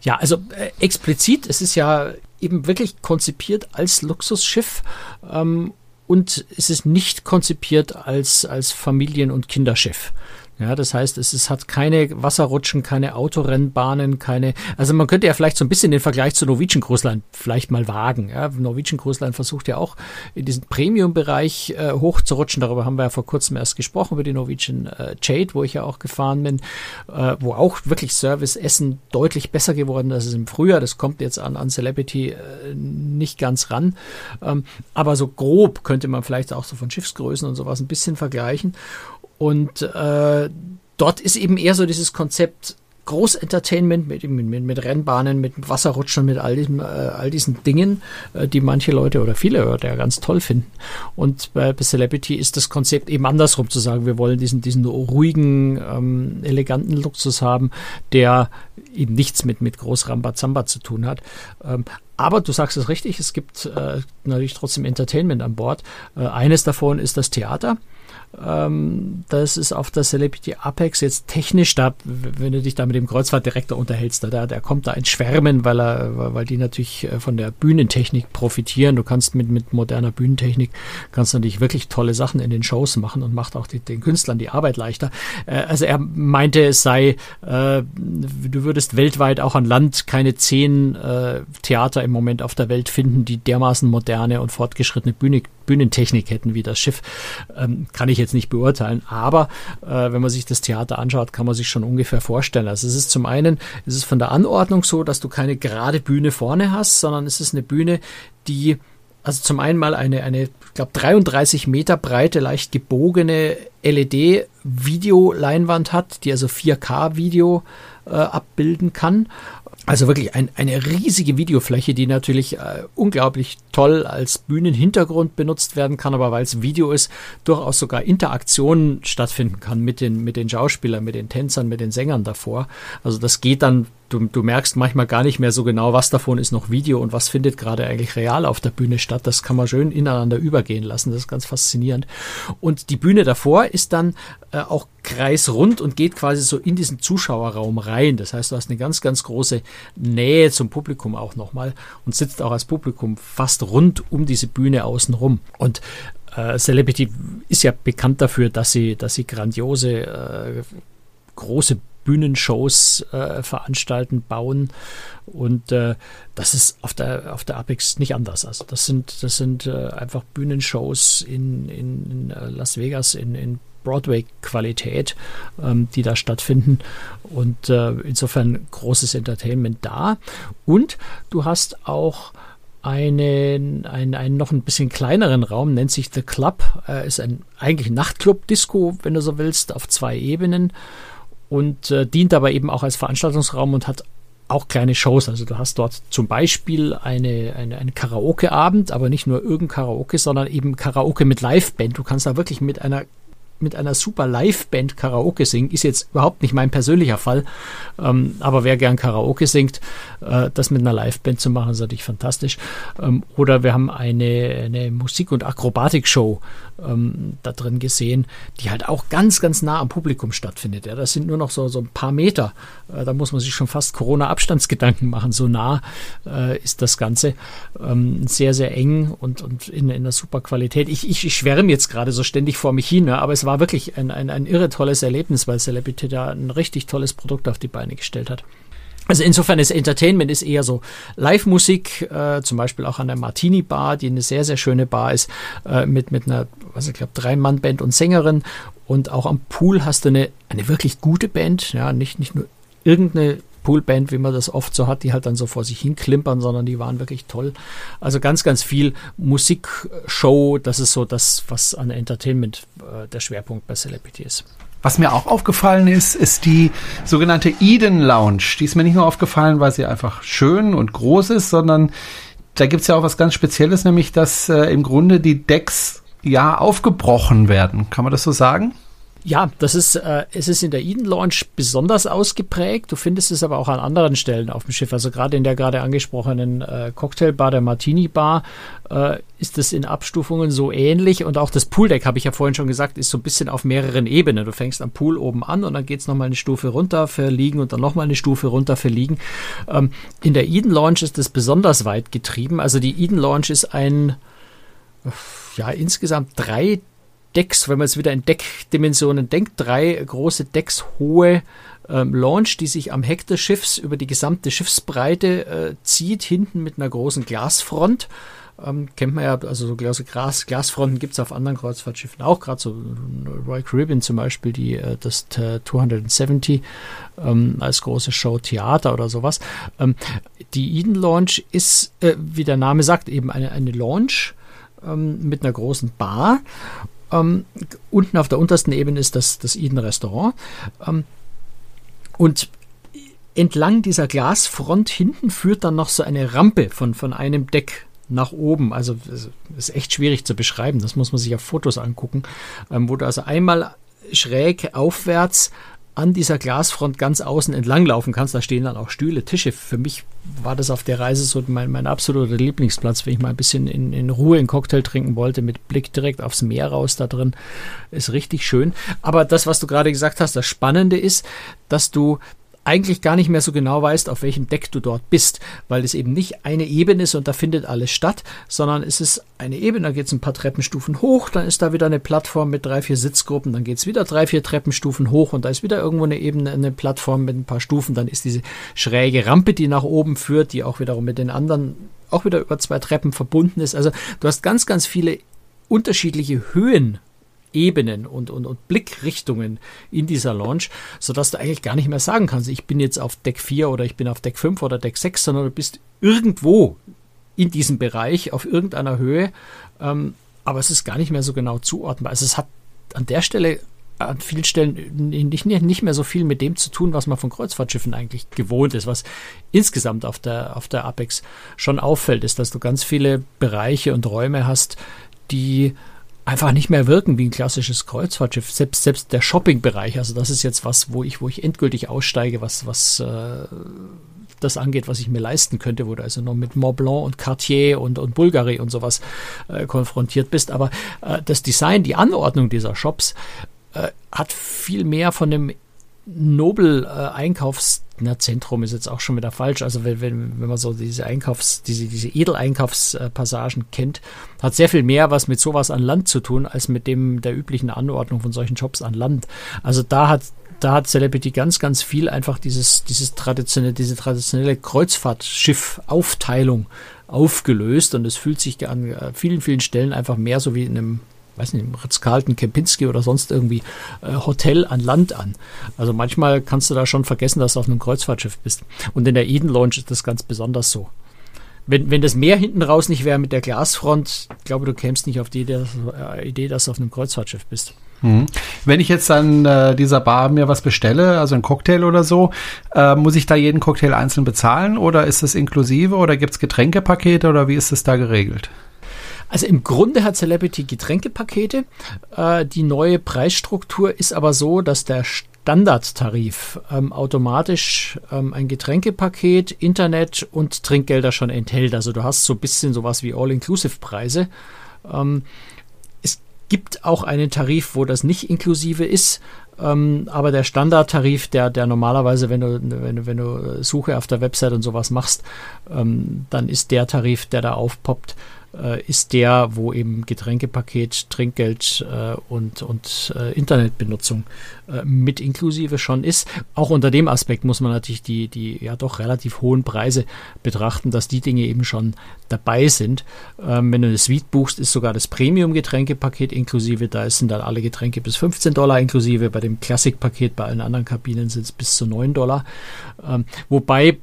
[SPEAKER 3] Ja, also äh, explizit, es ist ja eben wirklich konzipiert als Luxusschiff ähm, und es ist nicht konzipiert als, als Familien- und Kinderschiff. Ja, das heißt, es, es hat keine Wasserrutschen, keine Autorennbahnen, keine. Also man könnte ja vielleicht so ein bisschen den Vergleich zu Norwegian Cruise Line vielleicht mal wagen. Ja, Norwegian Cruise Line versucht ja auch in diesen Premium-Bereich äh, hochzurutschen. Darüber haben wir ja vor kurzem erst gesprochen über die Norwegian äh, Jade, wo ich ja auch gefahren bin, äh, wo auch wirklich Service-Essen deutlich besser geworden ist als im Frühjahr. Das kommt jetzt an, an Celebrity äh, nicht ganz ran. Ähm, aber so grob könnte man vielleicht auch so von Schiffsgrößen und sowas ein bisschen vergleichen. Und äh, dort ist eben eher so dieses Konzept Großentertainment mit, mit, mit Rennbahnen, mit Wasserrutschen, mit all, diesem, äh, all diesen Dingen, äh, die manche Leute oder viele Leute ja ganz toll finden. Und bei, Celebrity ist das Konzept eben andersrum zu sagen, wir wollen diesen, diesen ruhigen, ähm, eleganten Luxus haben, der eben nichts mit, mit groß Rambazamba zu tun hat. Ähm, aber du sagst es richtig, es gibt äh, natürlich trotzdem Entertainment an Bord. Äh, eines davon ist das Theater. Ähm, das ist auf der Celebrity Apex jetzt technisch, da, wenn du dich da mit dem Kreuzfahrtdirektor unterhältst, da, der kommt da ins Schwärmen, weil er, weil die natürlich äh, von der Bühnentechnik profitieren. Du kannst mit, mit moderner Bühnentechnik kannst natürlich wirklich tolle Sachen in den Shows machen und macht auch die, den Künstlern die Arbeit leichter. Äh, also er meinte, es sei, äh, du würdest weltweit auch an Land keine zehn äh, Theater im Moment auf der Welt finden, die dermaßen moderne und fortgeschrittene Bühne, Bühnentechnik hätten wie das Schiff. Ähm, kann ich jetzt nicht beurteilen, aber äh, wenn man sich das Theater anschaut, kann man sich schon ungefähr vorstellen. Also es ist zum einen, es ist von der Anordnung so, dass du keine gerade Bühne vorne hast, sondern es ist eine Bühne, die also zum einen mal eine, eine ich glaube, 33 Meter breite, leicht gebogene LED-Videoleinwand hat, die also 4K-Video äh, abbilden kann. Also wirklich ein, eine riesige Videofläche, die natürlich äh, unglaublich toll als Bühnenhintergrund benutzt werden kann, aber weil es Video ist, durchaus sogar Interaktionen stattfinden kann mit den, mit den Schauspielern, mit den Tänzern, mit den Sängern davor. Also das geht dann du, du merkst manchmal gar nicht mehr so genau, was davon ist noch Video und was findet gerade eigentlich real auf der Bühne statt. Das kann man schön ineinander übergehen lassen. Das ist ganz faszinierend. Und die Bühne davor ist dann äh, auch kreisrund und geht quasi so in diesen Zuschauerraum rein. Das heißt, du hast eine ganz, ganz große Nähe zum Publikum auch nochmal und sitzt auch als Publikum fast rund um diese Bühne außenrum. Und äh, Celebrity ist ja bekannt dafür, dass sie, dass sie grandiose, äh, große Bühnenshows äh, veranstalten, bauen. Und äh, das ist auf der, auf der Apex nicht anders. Also das sind, das sind äh, einfach Bühnenshows in, in, in äh, Las Vegas, in, in Broadway-Qualität, ähm, die da stattfinden. Und äh, insofern großes Entertainment da. Und du hast auch einen, einen, einen noch ein bisschen kleineren Raum, nennt sich The Club. Äh, ist ein eigentlich Nachtclub-Disco, wenn du so willst, auf zwei Ebenen und äh, dient aber eben auch als Veranstaltungsraum und hat auch kleine Shows. Also du hast dort zum Beispiel eine, eine, eine Karaoke-Abend, aber nicht nur irgendein Karaoke, sondern eben Karaoke mit Liveband. Du kannst da wirklich mit einer mit einer super Liveband Karaoke singen. Ist jetzt überhaupt nicht mein persönlicher Fall, ähm, aber wer gern Karaoke singt, äh, das mit einer Liveband zu machen, ist natürlich fantastisch. Ähm, oder wir haben eine, eine Musik- und Akrobatikshow ähm, da drin gesehen, die halt auch ganz, ganz nah am Publikum stattfindet. Ja, das sind nur noch so, so ein paar Meter. Äh, da muss man sich schon fast Corona-Abstandsgedanken machen. So nah äh, ist das Ganze. Ähm, sehr, sehr eng und, und in, in einer super Qualität. Ich, ich, ich schwärme jetzt gerade so ständig vor mich hin, ne? aber es war wirklich ein, ein, ein irre tolles Erlebnis, weil Celebrity da ein richtig tolles Produkt auf die Beine gestellt hat. Also insofern ist Entertainment ist eher so Live-Musik, äh, zum Beispiel auch an der Martini Bar, die eine sehr, sehr schöne Bar ist, äh, mit, mit einer, was ich glaube, Drei-Mann-Band und Sängerin. Und auch am Pool hast du eine, eine wirklich gute Band, ja, nicht, nicht nur irgendeine Poolband, wie man das oft so hat, die halt dann so vor sich hin klimpern, sondern die waren wirklich toll. Also ganz, ganz viel Musikshow, das ist so das, was an Entertainment der Schwerpunkt bei Celebrity ist.
[SPEAKER 2] Was mir auch aufgefallen ist, ist die sogenannte Eden Lounge. Die ist mir nicht nur aufgefallen, weil sie einfach schön und groß ist, sondern da gibt's ja auch was ganz Spezielles, nämlich dass äh, im Grunde die Decks ja aufgebrochen werden. Kann man das so sagen?
[SPEAKER 3] Ja, das ist, äh, es ist in der Eden Launch besonders ausgeprägt. Du findest es aber auch an anderen Stellen auf dem Schiff. Also gerade in der gerade angesprochenen äh, Cocktailbar, der Martini Bar, äh, ist es in Abstufungen so ähnlich. Und auch das Pooldeck, habe ich ja vorhin schon gesagt, ist so ein bisschen auf mehreren Ebenen. Du fängst am Pool oben an und dann geht's nochmal eine Stufe runter für Liegen und dann nochmal eine Stufe runter für Liegen. Ähm, in der Eden Launch ist das besonders weit getrieben. Also die Eden Launch ist ein, ja, insgesamt drei Decks, wenn man es wieder in Deckdimensionen denkt, drei große Decks hohe ähm, Launch, die sich am Heck des Schiffs über die gesamte Schiffsbreite äh, zieht, hinten mit einer großen Glasfront. Ähm, kennt man ja, also so große Glas, Glasfronten gibt es auf anderen Kreuzfahrtschiffen auch, gerade so Royal Caribbean zum Beispiel, die äh, das 270 ähm, als große Show Theater oder sowas. Ähm, die Eden Launch ist, äh, wie der Name sagt, eben eine, eine Launch ähm, mit einer großen Bar ähm, unten auf der untersten Ebene ist das, das Eden Restaurant. Ähm, und entlang dieser Glasfront hinten führt dann noch so eine Rampe von, von einem Deck nach oben. Also ist echt schwierig zu beschreiben. Das muss man sich auf Fotos angucken, ähm, wo du also einmal schräg aufwärts an dieser Glasfront ganz außen entlang laufen kannst. Da stehen dann auch Stühle, Tische. Für mich war das auf der Reise so mein, mein absoluter Lieblingsplatz, wenn ich mal ein bisschen in, in Ruhe einen Cocktail trinken wollte, mit Blick direkt aufs Meer raus da drin. Ist richtig schön. Aber das, was du gerade gesagt hast, das Spannende ist, dass du eigentlich gar nicht mehr so genau weißt, auf welchem Deck du dort bist, weil es eben nicht eine Ebene ist und da findet alles statt, sondern es ist eine Ebene, da geht es ein paar Treppenstufen hoch, dann ist da wieder eine Plattform mit drei, vier Sitzgruppen, dann geht es wieder drei, vier Treppenstufen hoch und da ist wieder irgendwo eine Ebene, eine Plattform mit ein paar Stufen, dann ist diese schräge Rampe, die nach oben führt, die auch wiederum mit den anderen auch wieder über zwei Treppen verbunden ist. Also du hast ganz, ganz viele unterschiedliche Höhen Ebenen und, und, und Blickrichtungen in dieser Launch, sodass du eigentlich gar nicht mehr sagen kannst, ich bin jetzt auf Deck 4 oder ich bin auf Deck 5 oder Deck 6, sondern du bist irgendwo in diesem Bereich auf irgendeiner Höhe. Ähm, aber es ist gar nicht mehr so genau zuordnbar. Also es hat an der Stelle an vielen Stellen nicht, nicht mehr so viel mit dem zu tun, was man von Kreuzfahrtschiffen eigentlich gewohnt ist. Was insgesamt auf der, auf der Apex schon auffällt, ist, dass du ganz viele Bereiche und Räume hast, die einfach nicht mehr wirken wie ein klassisches Kreuzfahrtschiff. Selbst, selbst der Shopping-Bereich, also das ist jetzt was, wo ich, wo ich endgültig aussteige, was, was äh, das angeht, was ich mir leisten könnte, wo du also noch mit Montblanc und Cartier und, und Bulgari und sowas äh, konfrontiert bist. Aber äh, das Design, die Anordnung dieser Shops äh, hat viel mehr von dem Nobel-Einkaufs- äh, ist jetzt auch schon wieder falsch. Also wenn, wenn, wenn man so diese Einkaufs-, diese, diese Edeleinkaufspassagen kennt, hat sehr viel mehr was mit sowas an Land zu tun, als mit dem der üblichen Anordnung von solchen Jobs an Land. Also da hat da hat Celebrity ganz, ganz viel einfach dieses, dieses traditionelle, diese traditionelle Kreuzfahrtschiff-Aufteilung aufgelöst und es fühlt sich an äh, vielen, vielen Stellen einfach mehr so wie in einem weiß nicht, Ritz-Carlton, Kempinski oder sonst irgendwie äh, Hotel an Land an. Also manchmal kannst du da schon vergessen, dass du auf einem Kreuzfahrtschiff bist. Und in der Eden Lounge ist das ganz besonders so. Wenn, wenn das Meer hinten raus nicht wäre mit der Glasfront, ich glaube, du kämst nicht auf die Idee, äh, Idee, dass du auf einem Kreuzfahrtschiff bist.
[SPEAKER 2] Mhm. Wenn ich jetzt an äh, dieser Bar mir was bestelle, also ein Cocktail oder so, äh, muss ich da jeden Cocktail einzeln bezahlen oder ist das inklusive oder gibt es Getränkepakete oder wie ist das da geregelt?
[SPEAKER 3] Also im Grunde hat Celebrity Getränkepakete. Äh, die neue Preisstruktur ist aber so, dass der Standardtarif ähm, automatisch ähm, ein Getränkepaket, Internet und Trinkgelder schon enthält. Also du hast so ein bisschen sowas wie All-Inclusive-Preise. Ähm, gibt auch einen Tarif, wo das nicht inklusive ist. Ähm, aber der Standardtarif, der, der normalerweise, wenn du, wenn wenn du Suche auf der Website und sowas machst, ähm, dann ist der Tarif, der da aufpoppt, äh, ist der, wo eben Getränkepaket, Trinkgeld äh, und, und äh, Internetbenutzung äh, mit inklusive schon ist. Auch unter dem Aspekt muss man natürlich die, die ja doch relativ hohen Preise betrachten, dass die Dinge eben schon dabei sind. Ähm, wenn du eine Suite buchst, ist sogar das Premium-Getränkepaket inklusive. Da sind dann alle Getränke bis 15 Dollar inklusive. Bei dem Classic-Paket bei allen anderen Kabinen sind es bis zu 9 Dollar. Ähm, wobei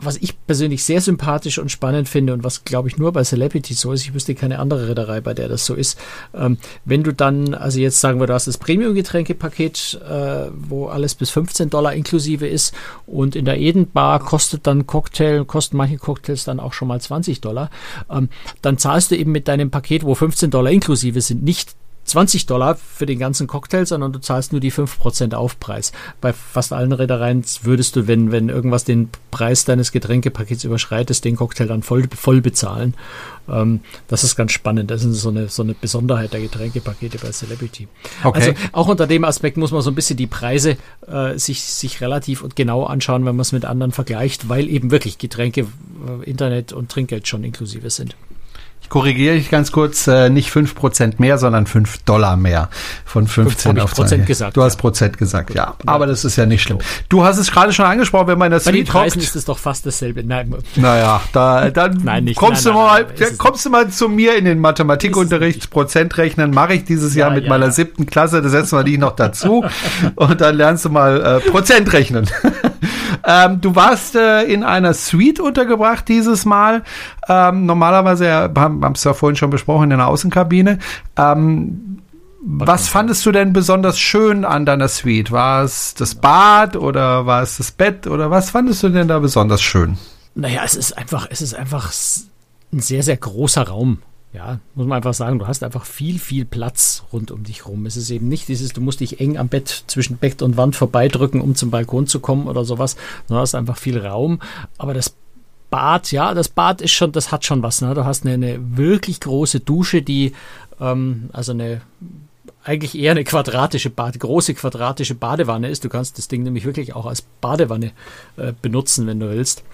[SPEAKER 3] was ich persönlich sehr sympathisch und spannend finde und was, glaube ich, nur bei Celebrity so ist, ich wüsste keine andere Reederei, bei der das so ist, ähm, wenn du dann, also jetzt sagen wir, du hast das Premium-Getränkepaket, äh, wo alles bis 15 Dollar inklusive ist und in der Eden Bar kostet dann Cocktail, kosten manche Cocktails dann auch schon mal 20 Dollar, ähm, dann zahlst du eben mit deinem Paket, wo 15 Dollar inklusive sind, nicht 20 Dollar für den ganzen Cocktail, sondern du zahlst nur die 5% Aufpreis. Bei fast allen Reedereien würdest du, wenn, wenn irgendwas den Preis deines Getränkepakets überschreitest, den Cocktail dann voll, voll bezahlen. Ähm, das ist ganz spannend. Das ist so eine, so eine Besonderheit der Getränkepakete bei Celebrity. Okay. Also auch unter dem Aspekt muss man so ein bisschen die Preise äh, sich, sich relativ und genau anschauen, wenn man es mit anderen vergleicht, weil eben wirklich Getränke, äh, Internet und Trinkgeld schon inklusive sind
[SPEAKER 2] korrigiere ich ganz kurz, äh, nicht 5% mehr, sondern 5 Dollar mehr von 15 auf
[SPEAKER 3] Prozent gesagt.
[SPEAKER 2] Du hast ja. Prozent gesagt, ja. Aber das ist ja nicht schlimm. Du hast es gerade schon angesprochen, wenn man in der
[SPEAKER 3] Bei Suite den Preisen ist es doch fast dasselbe.
[SPEAKER 2] Nein. Naja, da, dann nein, nicht. kommst nein, du mal, nein, kommst du mal zu mir in den Mathematikunterricht, Prozentrechnen mache ich dieses Jahr ja, mit ja, meiner siebten Klasse, da setzen wir die noch dazu und dann lernst du mal äh, Prozentrechnen. Ähm, du warst äh, in einer Suite untergebracht dieses Mal. Ähm, normalerweise haben haben es ja vorhin schon besprochen in der Außenkabine. Ähm, was fandest du denn besonders schön an deiner Suite? War es das Bad oder war es das Bett oder was fandest du denn da besonders schön?
[SPEAKER 3] Naja, es ist einfach, es ist einfach ein sehr, sehr großer Raum. Ja, muss man einfach sagen, du hast einfach viel, viel Platz rund um dich rum. Es ist eben nicht dieses, du musst dich eng am Bett zwischen Bett und Wand vorbeidrücken, um zum Balkon zu kommen oder sowas. Du hast einfach viel Raum. Aber das Bad, ja, das Bad ist schon, das hat schon was. Ne? Du hast eine, eine wirklich große Dusche, die, ähm, also eine eigentlich eher eine quadratische Bad, große quadratische Badewanne ist. Du kannst das Ding nämlich wirklich auch als Badewanne äh, benutzen, wenn du willst.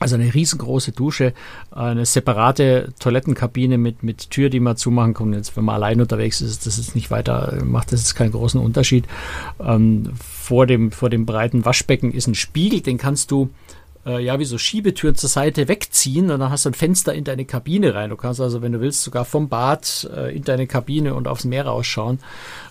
[SPEAKER 3] Also eine riesengroße Dusche, eine separate Toilettenkabine mit, mit Tür, die man zumachen kann. Jetzt, wenn man allein unterwegs ist, das ist nicht weiter, macht das jetzt keinen großen Unterschied. Ähm, vor, dem, vor dem breiten Waschbecken ist ein Spiegel, den kannst du äh, ja, wie so Schiebetüren zur Seite wegziehen und dann hast du ein Fenster in deine Kabine rein. Du kannst also, wenn du willst, sogar vom Bad äh, in deine Kabine und aufs Meer rausschauen.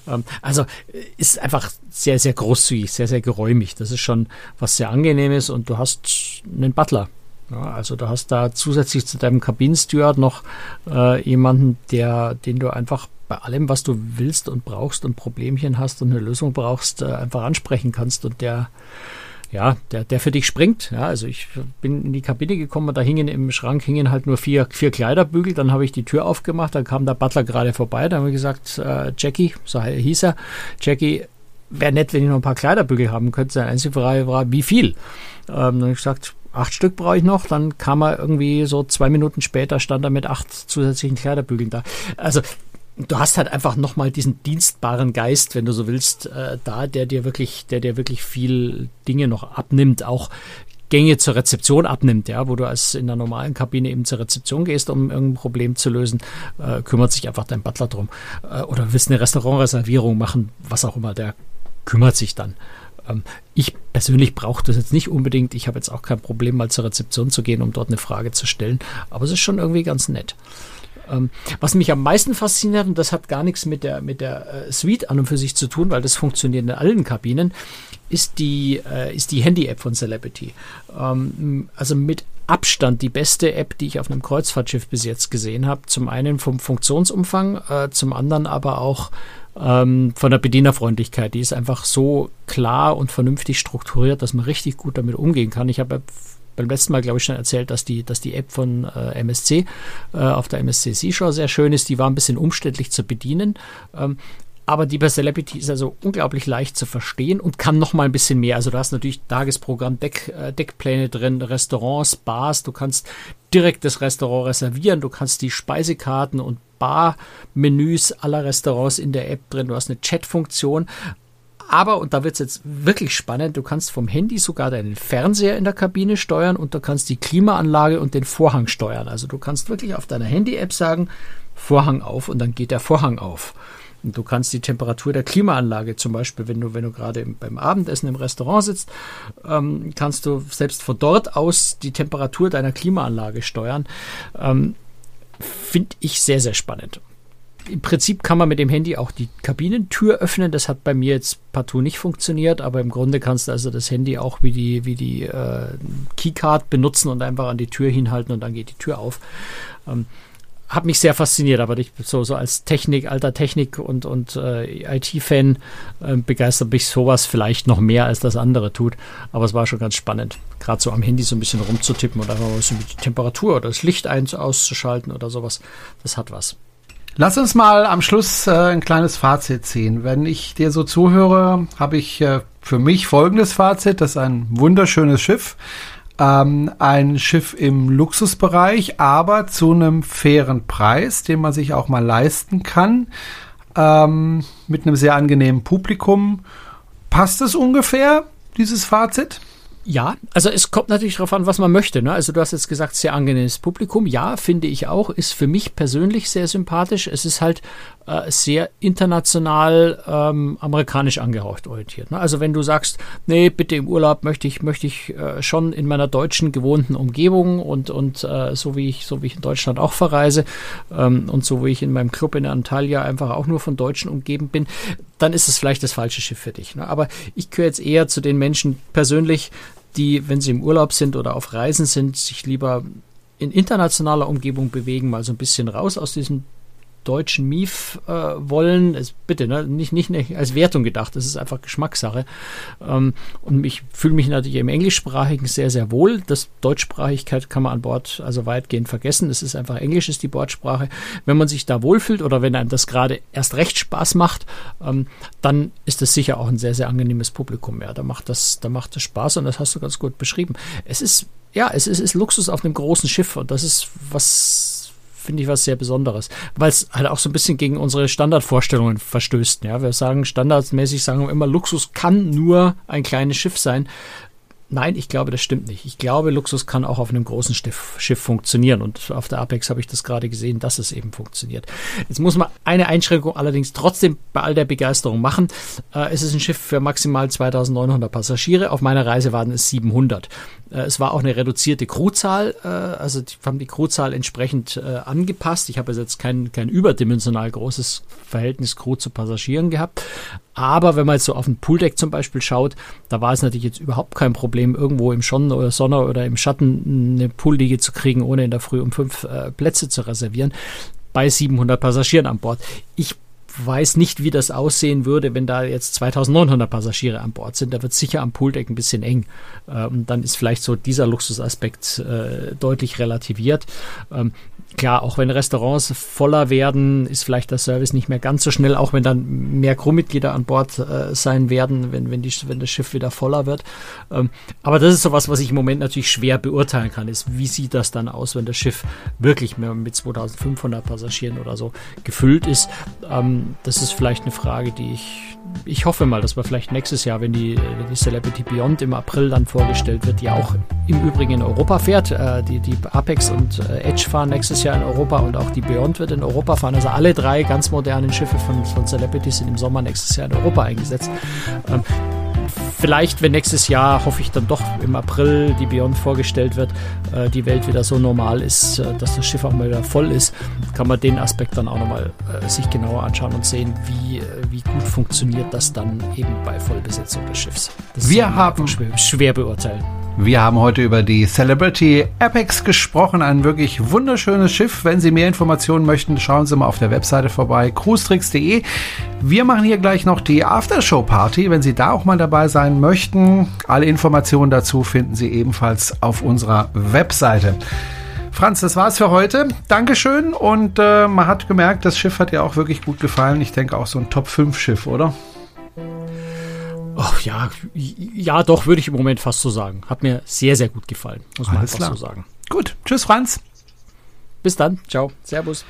[SPEAKER 3] Ähm, also äh, ist einfach sehr, sehr großzügig, sehr, sehr geräumig. Das ist schon was sehr angenehmes und du hast einen Butler. Ja, also du hast da zusätzlich zu deinem Kabinensteward noch äh, jemanden, der, den du einfach bei allem, was du willst und brauchst und Problemchen hast und eine Lösung brauchst, äh, einfach ansprechen kannst und der ja, der, der für dich springt. Ja, also ich bin in die Kabine gekommen und da hingen im Schrank hingen halt nur vier, vier Kleiderbügel. Dann habe ich die Tür aufgemacht, dann kam der Butler gerade vorbei. Dann habe ich gesagt, äh, Jackie, so hieß er, Jackie, wäre nett, wenn ich noch ein paar Kleiderbügel haben könnte. Seine einzige Frage war, wie viel? Ähm, dann habe ich gesagt, acht Stück brauche ich noch. Dann kam er irgendwie so zwei Minuten später, stand er mit acht zusätzlichen Kleiderbügeln da. Also du hast halt einfach nochmal diesen dienstbaren Geist, wenn du so willst, äh, da, der dir wirklich, der dir wirklich viel Dinge noch abnimmt, auch Gänge zur Rezeption abnimmt, ja, wo du als in der normalen Kabine eben zur Rezeption gehst, um irgendein Problem zu lösen, äh, kümmert sich einfach dein Butler drum. Äh, oder willst eine Restaurantreservierung machen, was auch immer, der kümmert sich dann. Ähm, ich persönlich brauche das jetzt nicht unbedingt. Ich habe jetzt auch kein Problem, mal zur Rezeption zu gehen, um dort eine Frage zu stellen. Aber es ist schon irgendwie ganz nett. Ähm, was mich am meisten fasziniert, und das hat gar nichts mit der, mit der äh, Suite an und für sich zu tun, weil das funktioniert in allen Kabinen, ist die, äh, ist die Handy-App von Celebrity. Ähm, also mit Abstand die beste App, die ich auf einem Kreuzfahrtschiff bis jetzt gesehen habe. Zum einen vom Funktionsumfang, äh, zum anderen aber auch ähm, von der Bedienerfreundlichkeit. Die ist einfach so klar und vernünftig strukturiert, dass man richtig gut damit umgehen kann. Ich habe beim letzten Mal, glaube ich, schon erzählt, dass die, dass die App von äh, MSC äh, auf der MSC Seashore sehr schön ist. Die war ein bisschen umständlich zu bedienen. Ähm, aber die bei Celebrity ist also unglaublich leicht zu verstehen und kann noch mal ein bisschen mehr. Also du hast natürlich Tagesprogramm, Deck, äh, Deckpläne drin, Restaurants, Bars. Du kannst direkt das Restaurant reservieren. Du kannst die Speisekarten und Barmenüs aller Restaurants in der App drin. Du hast eine Chatfunktion. Aber, und da wird es jetzt wirklich spannend, du kannst vom Handy sogar deinen Fernseher in der Kabine steuern und du kannst die Klimaanlage und den Vorhang steuern. Also du kannst wirklich auf deiner Handy-App sagen, Vorhang auf und dann geht der Vorhang auf. Und du kannst die Temperatur der Klimaanlage zum Beispiel, wenn du, wenn du gerade beim Abendessen im Restaurant sitzt, ähm, kannst du selbst von dort aus die Temperatur deiner Klimaanlage steuern. Ähm, Finde ich sehr, sehr spannend. Im Prinzip kann man mit dem Handy auch die Kabinentür öffnen. Das hat bei mir jetzt partout nicht funktioniert, aber im Grunde kannst du also das Handy auch wie die, wie die äh, Keycard benutzen und einfach an die Tür hinhalten und dann geht die Tür auf. Ähm, hat mich sehr fasziniert, aber ich so, so als Technik, alter Technik und, und äh, IT-Fan äh, begeistert mich sowas vielleicht noch mehr, als das andere tut. Aber es war schon ganz spannend, gerade so am Handy so ein bisschen rumzutippen und einfach mal so die Temperatur oder das Licht ein auszuschalten oder sowas. Das hat was.
[SPEAKER 2] Lass uns mal am Schluss äh, ein kleines Fazit ziehen. Wenn ich dir so zuhöre, habe ich äh, für mich folgendes Fazit. Das ist ein wunderschönes Schiff ähm, ein Schiff im Luxusbereich, aber zu einem fairen Preis, den man sich auch mal leisten kann, ähm, mit einem sehr angenehmen Publikum. Passt es ungefähr, dieses Fazit?
[SPEAKER 3] Ja, also es kommt natürlich darauf an, was man möchte. Ne? Also du hast jetzt gesagt, sehr angenehmes Publikum. Ja, finde ich auch. Ist für mich persönlich sehr sympathisch. Es ist halt äh, sehr international ähm, amerikanisch angehaucht orientiert. Ne? Also wenn du sagst, nee, bitte im Urlaub möchte ich, möchte ich äh, schon in meiner deutschen gewohnten Umgebung und, und äh, so wie ich, so wie ich in Deutschland auch verreise ähm, und so wie ich in meinem Club in Antalya einfach auch nur von Deutschen umgeben bin, dann ist es vielleicht das falsche Schiff für dich. Ne? Aber ich gehöre jetzt eher zu den Menschen persönlich, die, wenn sie im Urlaub sind oder auf Reisen sind, sich lieber in internationaler Umgebung bewegen, mal so ein bisschen raus aus diesem deutschen Mief äh, wollen, ist, bitte, ne, nicht, nicht, als Wertung gedacht, das ist einfach Geschmackssache. Ähm, und ich fühle mich natürlich im Englischsprachigen sehr, sehr wohl. Das Deutschsprachigkeit kann man an Bord also weitgehend vergessen. Es ist einfach Englisch ist die Bordsprache. Wenn man sich da wohlfühlt oder wenn einem das gerade erst recht Spaß macht, ähm, dann ist das sicher auch ein sehr, sehr angenehmes Publikum. Ja, da macht das, da macht das Spaß und das hast du ganz gut beschrieben. Es ist, ja, es ist, ist Luxus auf einem großen Schiff und das ist was finde ich was sehr Besonderes, weil es halt auch so ein bisschen gegen unsere Standardvorstellungen verstößt. Ja, wir sagen standardmäßig sagen wir immer, Luxus kann nur ein kleines Schiff sein. Nein, ich glaube, das stimmt nicht. Ich glaube, Luxus kann auch auf einem großen Schiff, Schiff funktionieren. Und auf der Apex habe ich das gerade gesehen, dass es eben funktioniert. Jetzt muss man eine Einschränkung allerdings trotzdem bei all der Begeisterung machen. Äh, es ist ein Schiff für maximal 2900 Passagiere. Auf meiner Reise waren es 700. Äh, es war auch eine reduzierte Crewzahl. Äh, also die haben die Crewzahl entsprechend äh, angepasst. Ich habe jetzt kein, kein überdimensional großes Verhältnis Crew zu Passagieren gehabt. Aber wenn man jetzt so auf den Pooldeck zum Beispiel schaut, da war es natürlich jetzt überhaupt kein Problem, irgendwo im Schonnen oder Sonne oder im Schatten eine Poolliege zu kriegen, ohne in der Früh um fünf äh, Plätze zu reservieren. Bei 700 Passagieren an Bord. Ich weiß nicht, wie das aussehen würde, wenn da jetzt 2900 Passagiere an Bord sind. Da wird sicher am Pooldeck ein bisschen eng. Ähm, dann ist vielleicht so dieser Luxusaspekt äh, deutlich relativiert. Ähm, Klar, auch wenn Restaurants voller werden, ist vielleicht der Service nicht mehr ganz so schnell, auch wenn dann mehr Crewmitglieder an Bord äh, sein werden, wenn, wenn, die, wenn das Schiff wieder voller wird. Ähm, aber das ist sowas, was ich im Moment natürlich schwer beurteilen kann, ist, wie sieht das dann aus, wenn das Schiff wirklich mehr mit 2500 Passagieren oder so gefüllt ist. Ähm, das ist vielleicht eine Frage, die ich ich hoffe mal, dass wir vielleicht nächstes Jahr, wenn die, wenn die Celebrity Beyond im April dann vorgestellt wird, die auch im Übrigen in Europa fährt. Äh, die, die Apex und äh, Edge fahren nächstes Jahr in Europa und auch die Beyond wird in Europa fahren. Also alle drei ganz modernen Schiffe von, von Celebrity sind im Sommer nächstes Jahr in Europa eingesetzt. Ähm, vielleicht, wenn nächstes Jahr, hoffe ich dann doch im April die Beyond vorgestellt wird, äh, die Welt wieder so normal ist, äh, dass das Schiff auch mal wieder voll ist, kann man den Aspekt dann auch nochmal äh, sich genauer anschauen und sehen, wie, äh, wie gut funktioniert das dann eben bei Vollbesetzung des Schiffs.
[SPEAKER 2] Das Wir haben
[SPEAKER 3] schwer, schwer beurteilen.
[SPEAKER 2] Wir haben heute über die Celebrity Apex gesprochen, ein wirklich wunderschönes Schiff. Wenn Sie mehr Informationen möchten, schauen Sie mal auf der Webseite vorbei, cruestricks.de. Wir machen hier gleich noch die Aftershow Party, wenn Sie da auch mal dabei sein möchten. Alle Informationen dazu finden Sie ebenfalls auf unserer Webseite. Franz, das war's für heute. Dankeschön und äh, man hat gemerkt, das Schiff hat dir auch wirklich gut gefallen. Ich denke auch so ein Top 5 Schiff, oder?
[SPEAKER 3] Oh, ja, ja, doch, würde ich im Moment fast so sagen. Hat mir sehr, sehr gut gefallen, muss man
[SPEAKER 2] Alles
[SPEAKER 3] einfach
[SPEAKER 2] klar.
[SPEAKER 3] so sagen.
[SPEAKER 2] Gut, tschüss Franz.
[SPEAKER 3] Bis dann, ciao, servus.